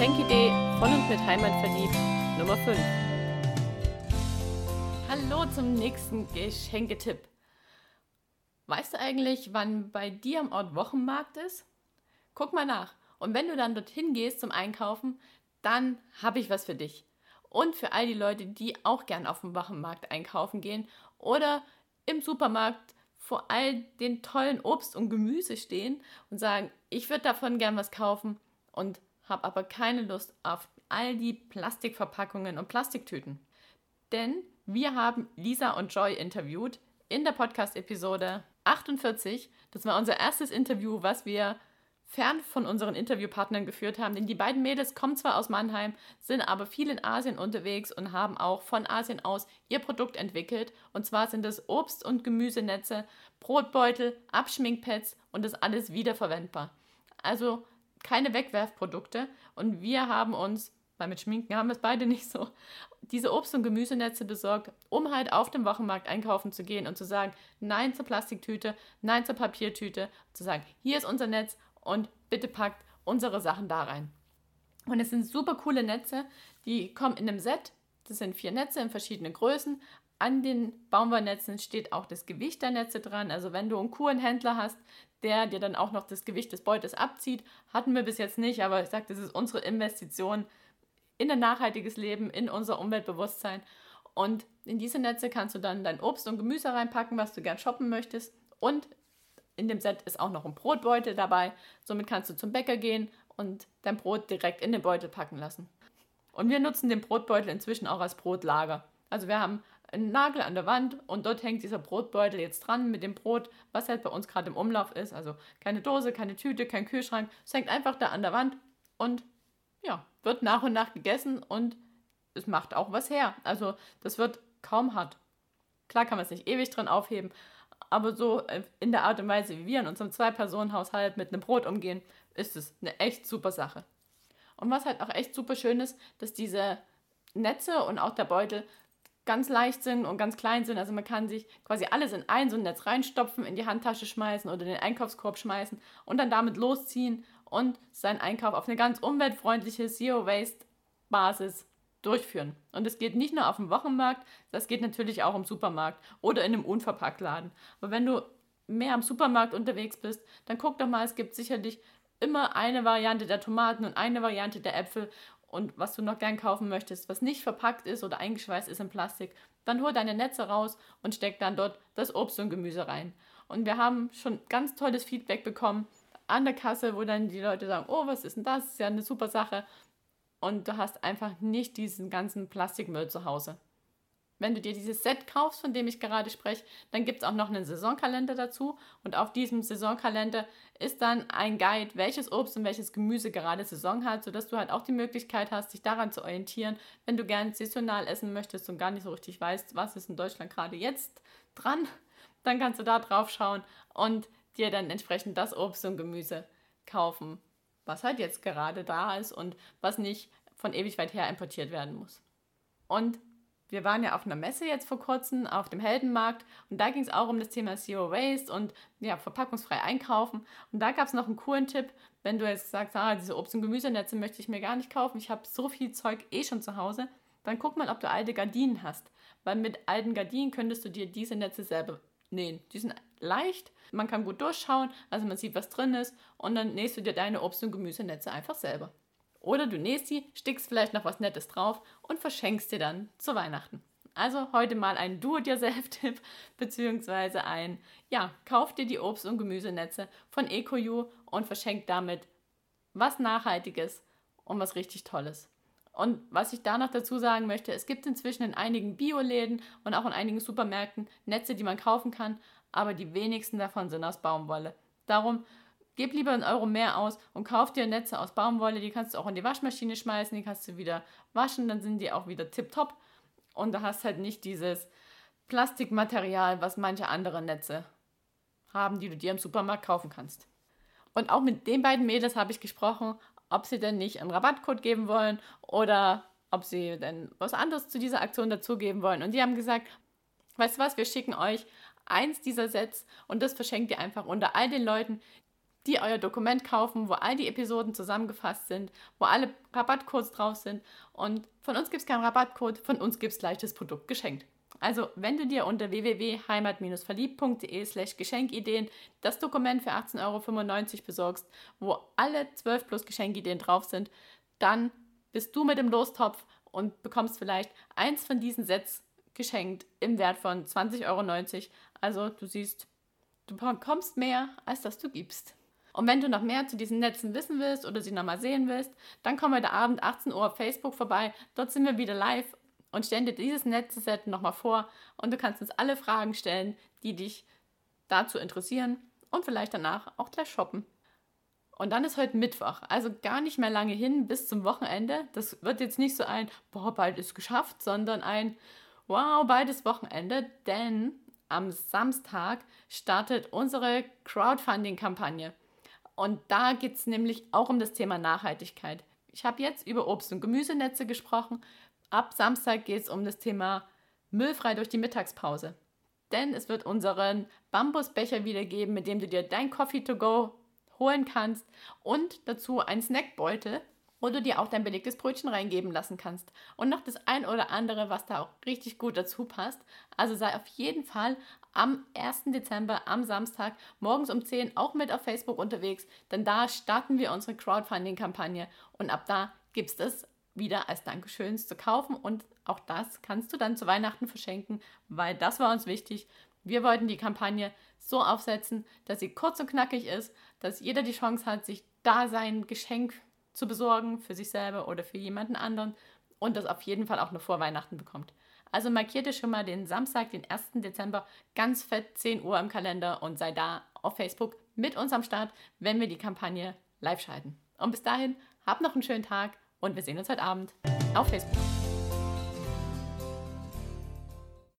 Geschenkidee von und mit Heimat verliebt Nummer 5. Hallo zum nächsten Geschenketipp. Weißt du eigentlich, wann bei dir am Ort Wochenmarkt ist? Guck mal nach. Und wenn du dann dorthin gehst zum Einkaufen, dann habe ich was für dich. Und für all die Leute, die auch gern auf dem Wochenmarkt einkaufen gehen oder im Supermarkt vor all den tollen Obst und Gemüse stehen und sagen, ich würde davon gern was kaufen und habe aber keine Lust auf all die Plastikverpackungen und Plastiktüten. Denn wir haben Lisa und Joy interviewt in der Podcast-Episode 48. Das war unser erstes Interview, was wir fern von unseren Interviewpartnern geführt haben. Denn die beiden Mädels kommen zwar aus Mannheim, sind aber viel in Asien unterwegs und haben auch von Asien aus ihr Produkt entwickelt. Und zwar sind es Obst- und Gemüsenetze, Brotbeutel, Abschminkpads und das alles wiederverwendbar. Also keine Wegwerfprodukte. Und wir haben uns, weil mit Schminken haben wir es beide nicht so, diese Obst- und Gemüsenetze besorgt, um halt auf dem Wochenmarkt einkaufen zu gehen und zu sagen, nein zur Plastiktüte, nein zur Papiertüte, zu sagen, hier ist unser Netz und bitte packt unsere Sachen da rein. Und es sind super coole Netze, die kommen in einem Set. Das sind vier Netze in verschiedenen Größen. An den Baumwollnetzen steht auch das Gewicht der Netze dran. Also wenn du einen Kurenhändler hast, der dir dann auch noch das Gewicht des Beutes abzieht, hatten wir bis jetzt nicht, aber ich sage, das ist unsere Investition in ein nachhaltiges Leben, in unser Umweltbewusstsein. Und in diese Netze kannst du dann dein Obst und Gemüse reinpacken, was du gern shoppen möchtest. Und in dem Set ist auch noch ein Brotbeutel dabei. Somit kannst du zum Bäcker gehen und dein Brot direkt in den Beutel packen lassen. Und wir nutzen den Brotbeutel inzwischen auch als Brotlager. Also wir haben einen Nagel an der Wand und dort hängt dieser Brotbeutel jetzt dran mit dem Brot, was halt bei uns gerade im Umlauf ist. Also keine Dose, keine Tüte, kein Kühlschrank. Es hängt einfach da an der Wand und ja, wird nach und nach gegessen und es macht auch was her. Also das wird kaum hart. Klar kann man es nicht ewig drin aufheben, aber so äh, in der Art und Weise, wie wir in unserem Zwei-Personen-Haushalt mit einem Brot umgehen, ist es eine echt super Sache. Und was halt auch echt super schön ist, dass diese Netze und auch der Beutel ganz leicht sind und ganz klein sind. Also man kann sich quasi alles in ein so ein Netz reinstopfen, in die Handtasche schmeißen oder den Einkaufskorb schmeißen und dann damit losziehen und seinen Einkauf auf eine ganz umweltfreundliche Zero-Waste-Basis durchführen. Und es geht nicht nur auf dem Wochenmarkt, das geht natürlich auch im Supermarkt oder in einem Unverpacktladen. Aber wenn du mehr am Supermarkt unterwegs bist, dann guck doch mal, es gibt sicherlich immer eine Variante der Tomaten und eine Variante der Äpfel und was du noch gern kaufen möchtest, was nicht verpackt ist oder eingeschweißt ist in Plastik, dann hol deine Netze raus und steck dann dort das Obst und Gemüse rein. Und wir haben schon ganz tolles Feedback bekommen an der Kasse, wo dann die Leute sagen, oh, was ist denn das? Ist ja eine super Sache und du hast einfach nicht diesen ganzen Plastikmüll zu Hause. Wenn du dir dieses Set kaufst, von dem ich gerade spreche, dann gibt es auch noch einen Saisonkalender dazu und auf diesem Saisonkalender ist dann ein Guide, welches Obst und welches Gemüse gerade Saison hat, sodass du halt auch die Möglichkeit hast, dich daran zu orientieren, wenn du gern saisonal essen möchtest und gar nicht so richtig weißt, was ist in Deutschland gerade jetzt dran, dann kannst du da drauf schauen und dir dann entsprechend das Obst und Gemüse kaufen, was halt jetzt gerade da ist und was nicht von ewig weit her importiert werden muss. Und wir waren ja auf einer Messe jetzt vor kurzem auf dem Heldenmarkt und da ging es auch um das Thema Zero Waste und ja, verpackungsfrei einkaufen. Und da gab es noch einen coolen Tipp, wenn du jetzt sagst, ah, diese Obst- und Gemüsenetze möchte ich mir gar nicht kaufen, ich habe so viel Zeug eh schon zu Hause, dann guck mal, ob du alte Gardinen hast. Weil mit alten Gardinen könntest du dir diese Netze selber nähen. Die sind leicht, man kann gut durchschauen, also man sieht, was drin ist und dann nähst du dir deine Obst- und Gemüsenetze einfach selber. Oder du nähst sie, stickst vielleicht noch was Nettes drauf und verschenkst dir dann zu Weihnachten. Also heute mal ein Do-it-yourself-Tipp, beziehungsweise ein, ja, kauf dir die Obst- und Gemüsenetze von EcoU und verschenk damit was Nachhaltiges und was richtig Tolles. Und was ich da noch dazu sagen möchte, es gibt inzwischen in einigen Bioläden und auch in einigen Supermärkten Netze, die man kaufen kann, aber die wenigsten davon sind aus Baumwolle. Darum gib lieber einen Euro mehr aus und kauf dir Netze aus Baumwolle, die kannst du auch in die Waschmaschine schmeißen, die kannst du wieder waschen, dann sind die auch wieder tipptopp und du hast halt nicht dieses Plastikmaterial, was manche andere Netze haben, die du dir im Supermarkt kaufen kannst. Und auch mit den beiden Mädels habe ich gesprochen, ob sie denn nicht einen Rabattcode geben wollen oder ob sie denn was anderes zu dieser Aktion dazugeben wollen. Und die haben gesagt, weißt du was, wir schicken euch eins dieser Sets und das verschenkt ihr einfach unter all den Leuten, die euer Dokument kaufen, wo all die Episoden zusammengefasst sind, wo alle Rabattcodes drauf sind. Und von uns gibt es keinen Rabattcode, von uns gibt es gleich das Produkt geschenkt. Also, wenn du dir unter www.heimat-verliebt.de slash Geschenkideen das Dokument für 18,95 Euro besorgst, wo alle 12 plus Geschenkideen drauf sind, dann bist du mit dem Lostopf und bekommst vielleicht eins von diesen Sets geschenkt im Wert von 20,90 Euro. Also, du siehst, du bekommst mehr, als dass du gibst. Und wenn du noch mehr zu diesen Netzen wissen willst oder sie nochmal sehen willst, dann komm heute Abend 18 Uhr auf Facebook vorbei. Dort sind wir wieder live und stellen dir dieses Netzset nochmal vor und du kannst uns alle Fragen stellen, die dich dazu interessieren und vielleicht danach auch gleich shoppen. Und dann ist heute Mittwoch, also gar nicht mehr lange hin bis zum Wochenende. Das wird jetzt nicht so ein, boah, bald ist geschafft, sondern ein, wow, bald ist Wochenende, denn am Samstag startet unsere Crowdfunding-Kampagne. Und da geht es nämlich auch um das Thema Nachhaltigkeit. Ich habe jetzt über Obst- und Gemüsenetze gesprochen. Ab Samstag geht es um das Thema Müllfrei durch die Mittagspause. Denn es wird unseren Bambusbecher wiedergeben, mit dem du dir dein Coffee to go holen kannst und dazu einen Snackbeutel, wo du dir auch dein belegtes Brötchen reingeben lassen kannst. Und noch das ein oder andere, was da auch richtig gut dazu passt. Also sei auf jeden Fall am 1. Dezember, am Samstag, morgens um 10 auch mit auf Facebook unterwegs, denn da starten wir unsere Crowdfunding-Kampagne und ab da gibt es das wieder als Dankeschön zu kaufen und auch das kannst du dann zu Weihnachten verschenken, weil das war uns wichtig. Wir wollten die Kampagne so aufsetzen, dass sie kurz und knackig ist, dass jeder die Chance hat, sich da sein Geschenk zu besorgen für sich selber oder für jemanden anderen und das auf jeden Fall auch noch vor Weihnachten bekommt. Also markierte schon mal den Samstag, den 1. Dezember, ganz fett 10 Uhr im Kalender und sei da auf Facebook mit uns am Start, wenn wir die Kampagne live schalten. Und bis dahin, habt noch einen schönen Tag und wir sehen uns heute Abend auf Facebook.